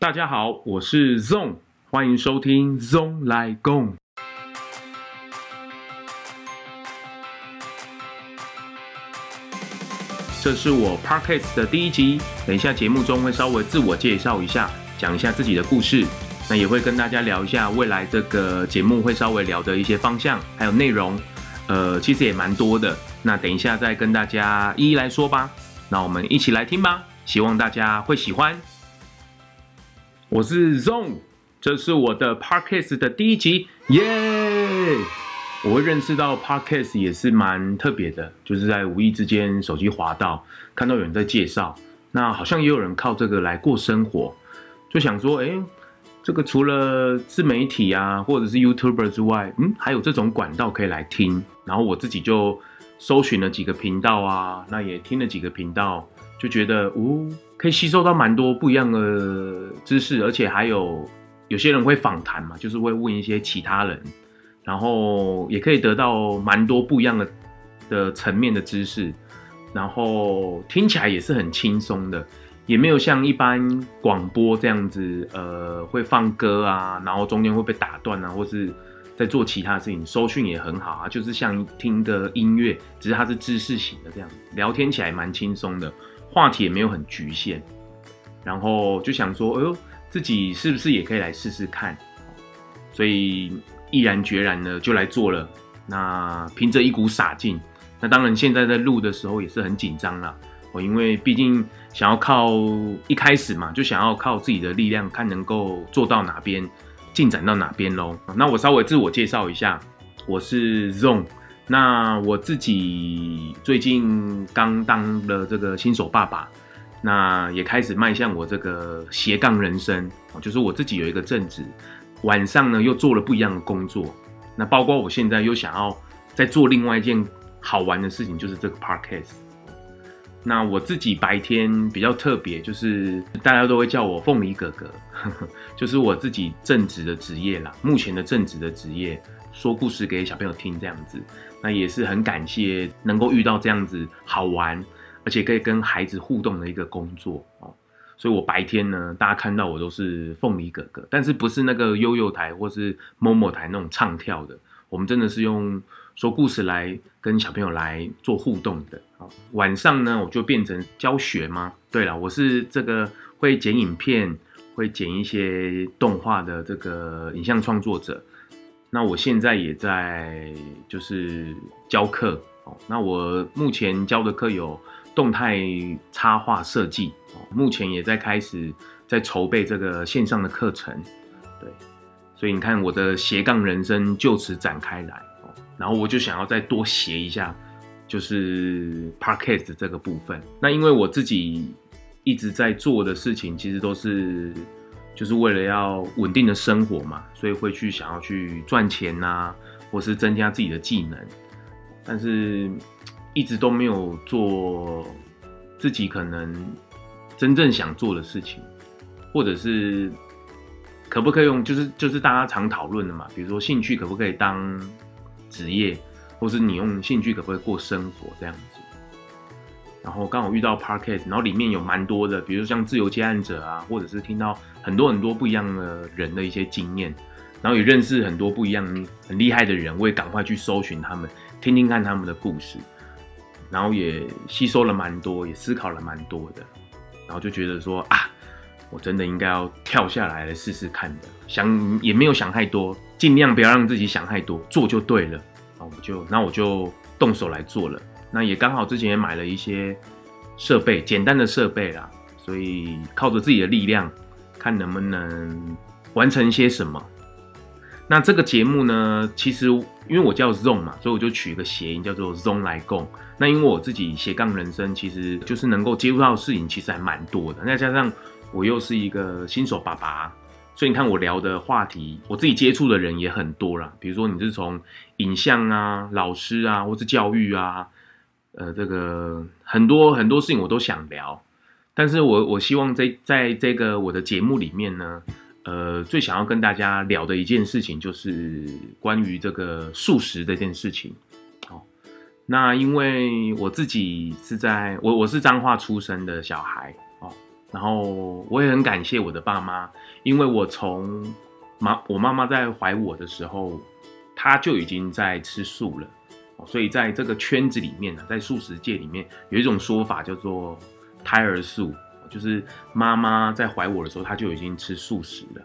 大家好，我是 Zong，欢迎收听 Zong 来共。这是我 Parkes 的第一集，等一下节目中会稍微自我介绍一下，讲一下自己的故事，那也会跟大家聊一下未来这个节目会稍微聊的一些方向还有内容，呃，其实也蛮多的。那等一下再跟大家一一来说吧。那我们一起来听吧，希望大家会喜欢。我是 Zone，这是我的 Podcast 的第一集，耶！我会认识到 Podcast 也是蛮特别的，就是在无意之间手机滑到，看到有人在介绍，那好像也有人靠这个来过生活，就想说，哎，这个除了自媒体啊，或者是 YouTuber 之外，嗯，还有这种管道可以来听，然后我自己就搜寻了几个频道啊，那也听了几个频道，就觉得，哦。可以吸收到蛮多不一样的知识，而且还有有些人会访谈嘛，就是会问一些其他人，然后也可以得到蛮多不一样的的层面的知识，然后听起来也是很轻松的，也没有像一般广播这样子，呃，会放歌啊，然后中间会被打断啊，或是在做其他事情，收讯也很好啊，就是像听的音乐，只是它是知识型的这样，聊天起来蛮轻松的。话题也没有很局限，然后就想说，哎呦，自己是不是也可以来试试看？所以毅然决然的就来做了。那凭着一股傻劲，那当然现在在录的时候也是很紧张啦。我因为毕竟想要靠一开始嘛，就想要靠自己的力量，看能够做到哪边，进展到哪边喽。那我稍微自我介绍一下，我是 Zong。那我自己最近刚当了这个新手爸爸，那也开始迈向我这个斜杠人生就是我自己有一个正职，晚上呢又做了不一样的工作，那包括我现在又想要再做另外一件好玩的事情，就是这个 podcast。那我自己白天比较特别，就是大家都会叫我凤梨哥哥，就是我自己正职的职业啦，目前的正职的职业。说故事给小朋友听，这样子，那也是很感谢能够遇到这样子好玩，而且可以跟孩子互动的一个工作哦。所以我白天呢，大家看到我都是凤梨哥哥，但是不是那个悠悠台或是某某台那种唱跳的，我们真的是用说故事来跟小朋友来做互动的。晚上呢，我就变成教学吗？对了，我是这个会剪影片，会剪一些动画的这个影像创作者。那我现在也在就是教课哦。那我目前教的课有动态插画设计哦，目前也在开始在筹备这个线上的课程。对，所以你看我的斜杠人生就此展开来哦。然后我就想要再多斜一下，就是 podcast 这个部分。那因为我自己一直在做的事情，其实都是。就是为了要稳定的生活嘛，所以会去想要去赚钱呐，或是增加自己的技能，但是一直都没有做自己可能真正想做的事情，或者是可不可以用，就是就是大家常讨论的嘛，比如说兴趣可不可以当职业，或是你用兴趣可不可以过生活这样子。然后刚好遇到 Parket，然后里面有蛮多的，比如像自由接案者啊，或者是听到很多很多不一样的人的一些经验，然后也认识很多不一样很厉害的人，我也赶快去搜寻他们，听听看他们的故事，然后也吸收了蛮多，也思考了蛮多的，然后就觉得说啊，我真的应该要跳下来来试试看的，想也没有想太多，尽量不要让自己想太多，做就对了，然后我就那我就动手来做了。那也刚好之前也买了一些设备，简单的设备啦，所以靠着自己的力量，看能不能完成些什么。那这个节目呢，其实因为我叫 Zone 嘛，所以我就取一个谐音叫做 Zone 来共。那因为我自己斜杠人生，其实就是能够接触到的事情其实还蛮多的。再加上我又是一个新手爸爸，所以你看我聊的话题，我自己接触的人也很多啦。比如说你是从影像啊、老师啊，或是教育啊。呃，这个很多很多事情我都想聊，但是我我希望在在这个我的节目里面呢，呃，最想要跟大家聊的一件事情就是关于这个素食这件事情。好，那因为我自己是在我我是彰化出生的小孩哦，然后我也很感谢我的爸妈，因为我从妈我妈妈在怀我的时候，她就已经在吃素了，所以在这个圈子里面呢，在素食界里面有一种说法叫做胎儿素，就是妈妈在怀我的时候，她就已经吃素食了，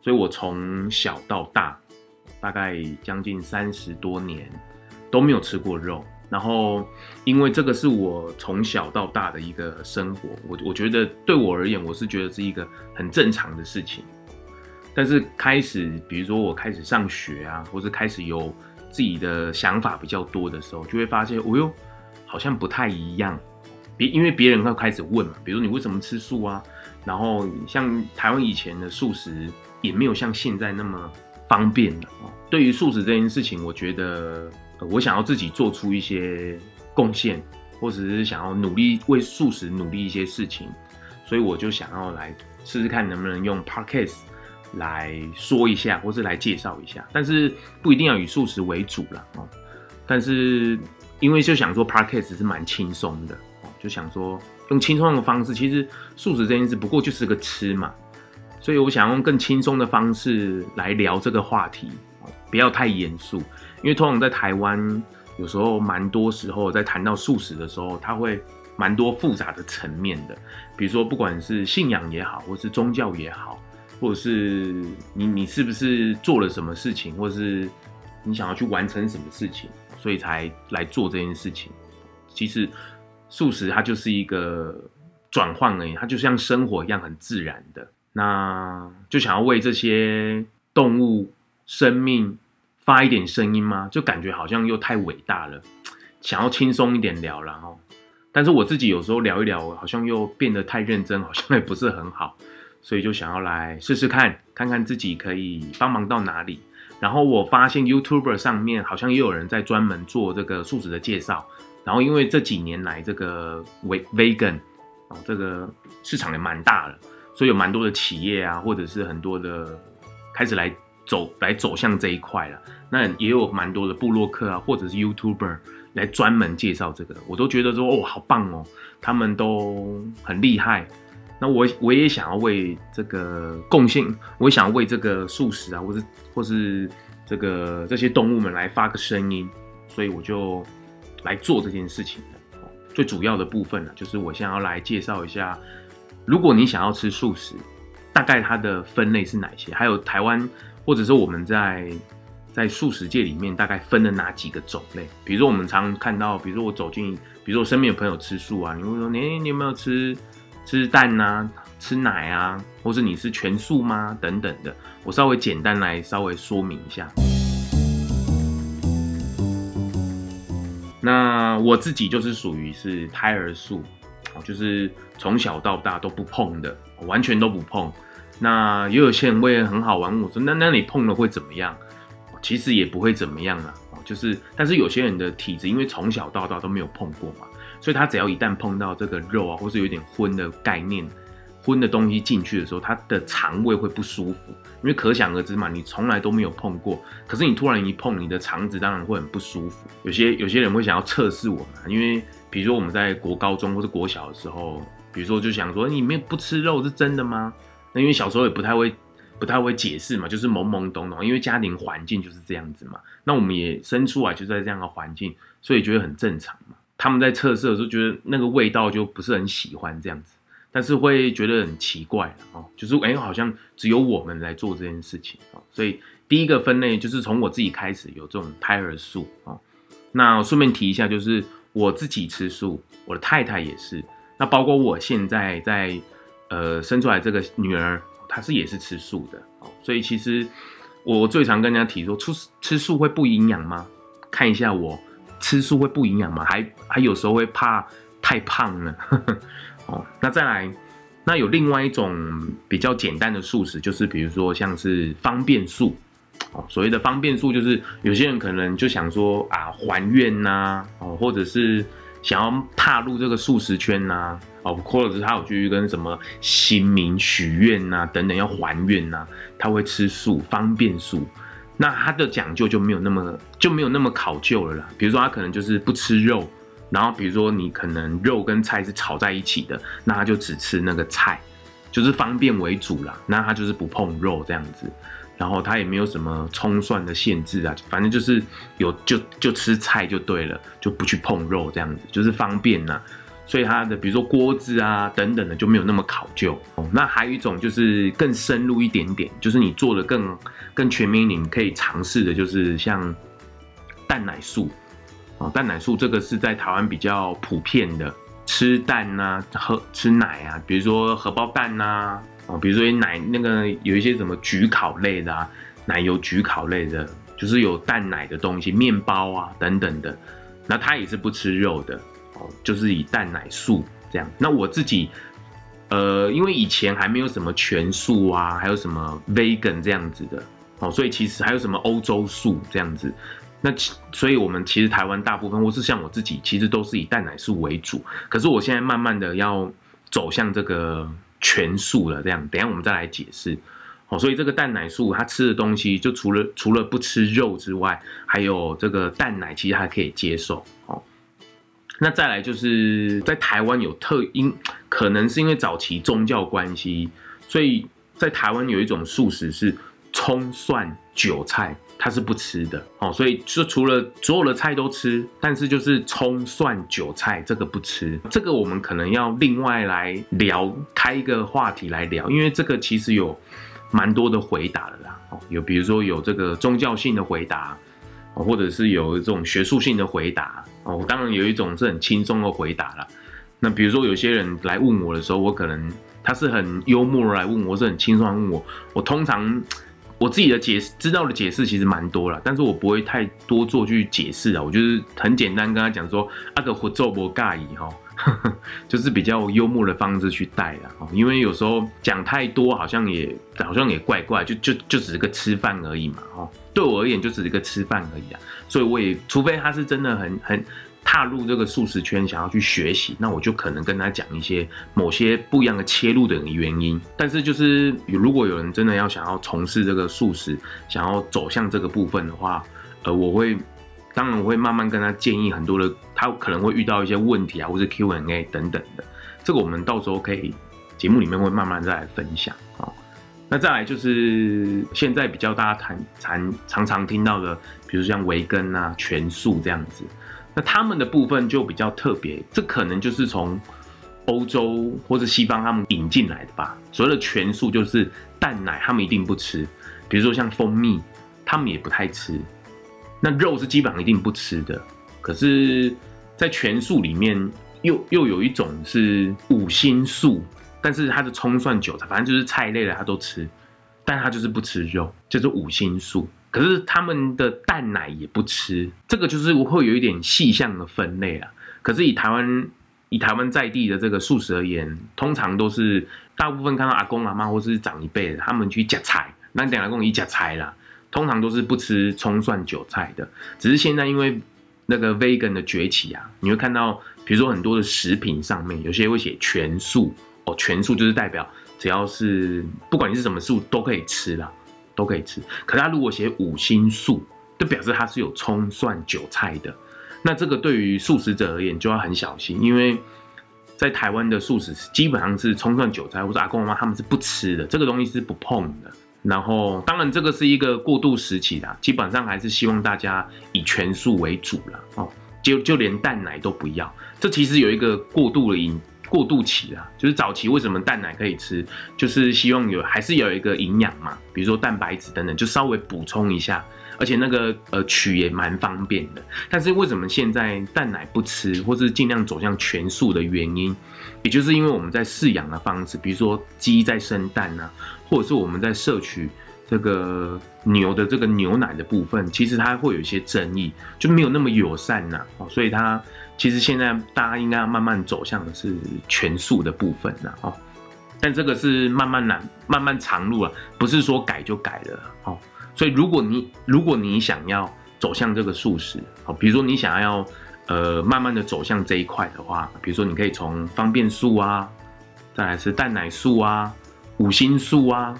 所以我从小到大，大概将近三十多年都没有吃过肉。然后，因为这个是我从小到大的一个生活，我我觉得对我而言，我是觉得是一个很正常的事情。但是开始，比如说我开始上学啊，或是开始有自己的想法比较多的时候，就会发现，哦哟，好像不太一样。别因为别人会开始问嘛，比如你为什么吃素啊？然后像台湾以前的素食也没有像现在那么方便了。对于素食这件事情，我觉得。我想要自己做出一些贡献，或者是想要努力为素食努力一些事情，所以我就想要来试试看能不能用 podcast 来说一下，或是来介绍一下。但是不一定要以素食为主了哦。但是因为就想说 podcast 是蛮轻松的哦，就想说用轻松的方式，其实素食这件事不过就是个吃嘛，所以我想用更轻松的方式来聊这个话题，不要太严肃。因为通常在台湾，有时候蛮多时候在谈到素食的时候，它会蛮多复杂的层面的。比如说，不管是信仰也好，或是宗教也好，或者是你你是不是做了什么事情，或者是你想要去完成什么事情，所以才来做这件事情。其实素食它就是一个转换而已，它就像生活一样很自然的。那就想要为这些动物生命。发一点声音吗？就感觉好像又太伟大了，想要轻松一点聊了哈。但是我自己有时候聊一聊，好像又变得太认真，好像也不是很好，所以就想要来试试看，看看自己可以帮忙到哪里。然后我发现 YouTuber 上面好像也有人在专门做这个素食的介绍。然后因为这几年来这个 Vegan 哦，这个市场也蛮大了，所以有蛮多的企业啊，或者是很多的开始来走来走向这一块了。那也有蛮多的布洛克啊，或者是 YouTuber 来专门介绍这个，我都觉得说哦，好棒哦，他们都很厉害。那我我也想要为这个共性，我也想要为这个素食啊，或是或是这个这些动物们来发个声音，所以我就来做这件事情。最主要的部分呢，就是我想要来介绍一下，如果你想要吃素食，大概它的分类是哪些？还有台湾，或者是我们在。在素食界里面，大概分了哪几个种类？比如说，我们常看到，比如说我走进，比如说我身边有朋友吃素啊，你会说，你你有没有吃吃蛋啊，吃奶啊，或是你是全素吗？等等的，我稍微简单来稍微说明一下。那我自己就是属于是胎儿素，就是从小到大都不碰的，完全都不碰。那也有些人会很好玩，我说，那那你碰了会怎么样？其实也不会怎么样啊，就是，但是有些人的体质，因为从小到大都没有碰过嘛，所以他只要一旦碰到这个肉啊，或是有点荤的概念，荤的东西进去的时候，他的肠胃会不舒服，因为可想而知嘛，你从来都没有碰过，可是你突然一碰，你的肠子当然会很不舒服。有些有些人会想要测试我们，因为比如说我们在国高中或是国小的时候，比如说就想说，你没有不吃肉是真的吗？那因为小时候也不太会。不太会解释嘛，就是懵懵懂懂，因为家庭环境就是这样子嘛。那我们也生出来就在这样的环境，所以觉得很正常嘛。他们在测试的时候觉得那个味道就不是很喜欢这样子，但是会觉得很奇怪哦，就是哎，好像只有我们来做这件事情哦。所以第一个分类就是从我自己开始有这种胎儿素哦。那顺便提一下，就是我自己吃素，我的太太也是。那包括我现在在呃生出来这个女儿。她是也是吃素的哦，所以其实我最常跟人家提说，吃吃素会不营养吗？看一下我吃素会不营养吗？还还有时候会怕太胖呢。哦，那再来，那有另外一种比较简单的素食，就是比如说像是方便素哦。所谓的方便素，就是有些人可能就想说啊，还愿呐，哦，或者是想要踏入这个素食圈呐。哦，或者是他有去跟什么新民许愿呐，等等要还愿呐，他会吃素，方便素，那他的讲究就没有那么就没有那么考究了啦。比如说他可能就是不吃肉，然后比如说你可能肉跟菜是炒在一起的，那他就只吃那个菜，就是方便为主啦。那他就是不碰肉这样子，然后他也没有什么葱蒜的限制啊，反正就是有就就吃菜就对了，就不去碰肉这样子，就是方便呐。所以它的比如说锅子啊等等的就没有那么考究。那还有一种就是更深入一点点，就是你做的更更全面一点，可以尝试的就是像蛋奶素。哦，蛋奶素这个是在台湾比较普遍的，吃蛋呐，喝吃奶啊，比如说荷包蛋呐，哦，比如说奶那个有一些什么焗烤类的啊，奶油焗烤类的，就是有蛋奶的东西，面包啊等等的，那他也是不吃肉的，就是以蛋奶素这样。那我自己，呃，因为以前还没有什么全素啊，还有什么 vegan 这样子的，哦，所以其实还有什么欧洲素这样子。那所以，我们其实台湾大部分，或是像我自己，其实都是以蛋奶素为主。可是我现在慢慢的要走向这个全素了，这样，等下我们再来解释。哦，所以这个蛋奶素，它吃的东西就除了除了不吃肉之外，还有这个蛋奶，其实还可以接受。那再来就是在台湾有特因，可能是因为早期宗教关系，所以在台湾有一种素食是葱蒜韭菜。它是不吃的哦，所以就除了所有的菜都吃，但是就是葱蒜韭菜这个不吃，这个我们可能要另外来聊，开一个话题来聊，因为这个其实有蛮多的回答的啦，哦，有比如说有这个宗教性的回答，或者是有一种学术性的回答，哦，当然有一种是很轻松的回答啦。那比如说有些人来问我的时候，我可能他是很幽默来问我，是很轻松问我，我通常。我自己的解释知道的解释其实蛮多了，但是我不会太多做去解释啊，我就是很简单跟他讲说，阿个活做不尬意哈，就是比较幽默的方式去带的哦，因为有时候讲太多好像也好像也怪怪，就就就只是个吃饭而已嘛，哦，对我而言就只是个吃饭而已啊，所以我也除非他是真的很很。踏入这个素食圈，想要去学习，那我就可能跟他讲一些某些不一样的切入的原因。但是，就是如果有人真的要想要从事这个素食，想要走向这个部分的话，呃，我会当然我会慢慢跟他建议很多的，他可能会遇到一些问题啊，或者 Q&A 等等的。这个我们到时候可以节目里面会慢慢再来分享啊。那再来就是现在比较大家谈谈常常听到的，比如像维根啊、全素这样子。那他们的部分就比较特别，这可能就是从欧洲或者西方他们引进来的吧。所谓的全素就是蛋奶，他们一定不吃，比如说像蜂蜜，他们也不太吃。那肉是基本上一定不吃的。可是，在全素里面，又又有一种是五星素，但是它的葱蒜韭菜，反正就是菜类的，他都吃，但他就是不吃肉，就是五星素。可是他们的蛋奶也不吃，这个就是会有一点细项的分类啊。可是以台湾以台湾在地的这个素食而言，通常都是大部分看到阿公阿妈或是长一辈的，他们去夹菜，那等下跟我一夹菜啦，通常都是不吃葱蒜韭菜的。只是现在因为那个 vegan 的崛起啊，你会看到，比如说很多的食品上面有些会写全素哦，全素就是代表只要是不管你是什么素都可以吃啦。都可以吃，可他如果写五星素，就表示它是有葱蒜韭菜的。那这个对于素食者而言就要很小心，因为在台湾的素食基本上是葱蒜韭菜或者阿公阿妈他们是不吃的，这个东西是不碰的。然后当然这个是一个过渡时期啦，基本上还是希望大家以全素为主了哦，就就连蛋奶都不要。这其实有一个过渡的饮。过渡期啦，就是早期为什么蛋奶可以吃，就是希望有还是有一个营养嘛，比如说蛋白质等等，就稍微补充一下，而且那个呃取也蛮方便的。但是为什么现在蛋奶不吃，或是尽量走向全素的原因，也就是因为我们在饲养的方式，比如说鸡在生蛋啊，或者是我们在摄取这个牛的这个牛奶的部分，其实它会有一些争议，就没有那么友善呐，哦，所以它。其实现在大家应该要慢慢走向的是全素的部分了哦，但这个是慢慢难、慢慢长路啊，不是说改就改了哦。所以如果你如果你想要走向这个素食，好，比如说你想要呃慢慢的走向这一块的话，比如说你可以从方便素啊，再来是蛋奶素啊、五星素啊，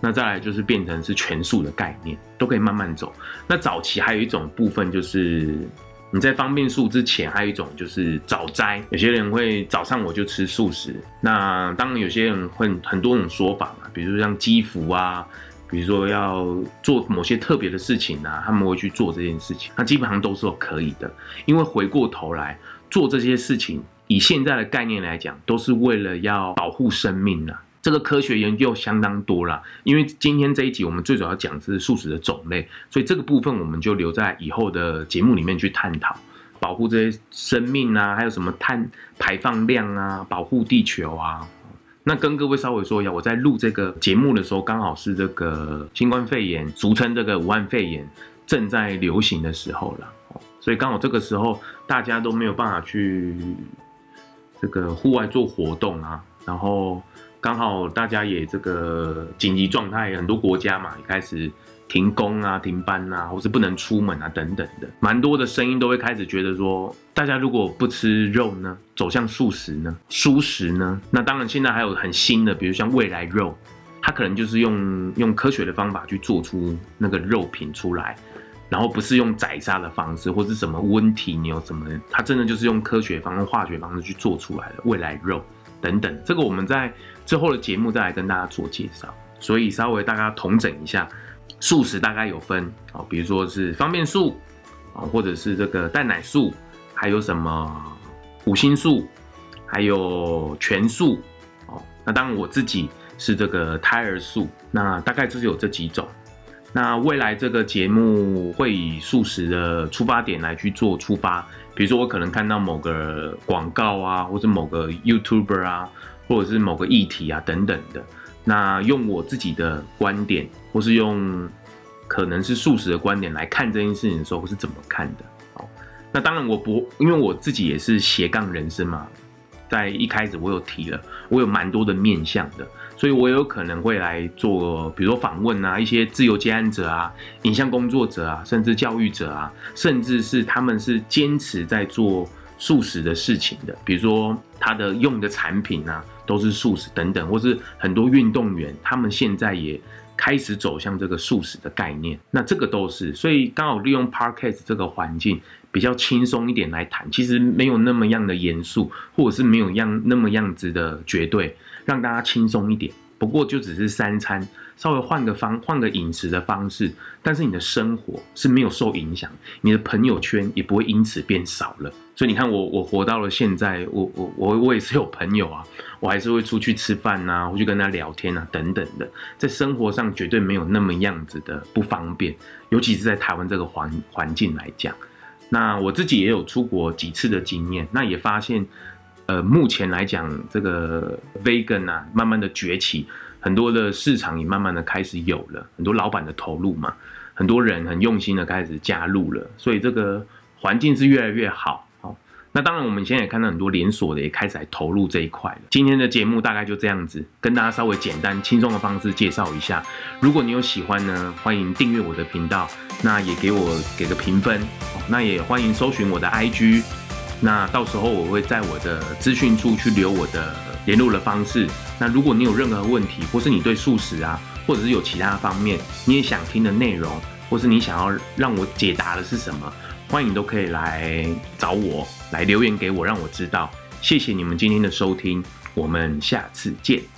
那再来就是变成是全素的概念，都可以慢慢走。那早期还有一种部分就是。你在方便素之前，还有一种就是早斋。有些人会早上我就吃素食，那当然有些人会很多种说法嘛，比如像积福啊，比如说要做某些特别的事情啊，他们会去做这件事情。那基本上都是可以的，因为回过头来做这些事情，以现在的概念来讲，都是为了要保护生命啊。这个科学研究相当多了，因为今天这一集我们最主要讲的是素食的种类，所以这个部分我们就留在以后的节目里面去探讨，保护这些生命啊，还有什么碳排放量啊，保护地球啊。那跟各位稍微说一下，我在录这个节目的时候，刚好是这个新冠肺炎，俗称这个武汉肺炎正在流行的时候了，所以刚好这个时候大家都没有办法去这个户外做活动啊，然后。刚好大家也这个紧急状态，很多国家嘛也开始停工啊、停班啊，或是不能出门啊等等的，蛮多的声音都会开始觉得说，大家如果不吃肉呢，走向素食呢、蔬食呢，那当然现在还有很新的，比如像未来肉，它可能就是用用科学的方法去做出那个肉品出来，然后不是用宰杀的方式或是什么温体牛什么，它真的就是用科学方式、化学方式去做出来的未来肉。等等，这个我们在之后的节目再来跟大家做介绍。所以稍微大家统整一下，素食大概有分哦，比如说是方便素啊，或者是这个蛋奶素，还有什么五星素，还有全素哦。那当然我自己是这个胎儿素，那大概就是有这几种。那未来这个节目会以素食的出发点来去做出发。比如说，我可能看到某个广告啊，或者某个 YouTuber 啊，或者是某个议题啊等等的，那用我自己的观点，或是用可能是素食的观点来看这件事情的时候，我是怎么看的？好，那当然我不，因为我自己也是斜杠人生嘛，在一开始我有提了，我有蛮多的面向的。所以，我有可能会来做，比如说访问啊，一些自由接案者啊、影像工作者啊，甚至教育者啊，甚至是他们是坚持在做素食的事情的，比如说他的用的产品啊，都是素食等等，或是很多运动员，他们现在也开始走向这个素食的概念。那这个都是，所以刚好利用 Parkcase 这个环境比较轻松一点来谈，其实没有那么样的严肃，或者是没有样那么样子的绝对。让大家轻松一点，不过就只是三餐，稍微换个方，换个饮食的方式，但是你的生活是没有受影响，你的朋友圈也不会因此变少了。所以你看，我我活到了现在，我我我我也是有朋友啊，我还是会出去吃饭呐，会去跟他聊天啊，等等的，在生活上绝对没有那么样子的不方便，尤其是在台湾这个环环境来讲。那我自己也有出国几次的经验，那也发现。呃，目前来讲，这个 vegan 啊，慢慢的崛起，很多的市场也慢慢的开始有了，很多老板的投入嘛，很多人很用心的开始加入了，所以这个环境是越来越好。好，那当然我们现在也看到很多连锁的也开始来投入这一块了。今天的节目大概就这样子，跟大家稍微简单轻松的方式介绍一下。如果你有喜欢呢，欢迎订阅我的频道，那也给我给个评分，那也欢迎搜寻我的 IG。那到时候我会在我的资讯处去留我的联络的方式。那如果你有任何问题，或是你对素食啊，或者是有其他方面你也想听的内容，或是你想要让我解答的是什么，欢迎都可以来找我来留言给我，让我知道。谢谢你们今天的收听，我们下次见。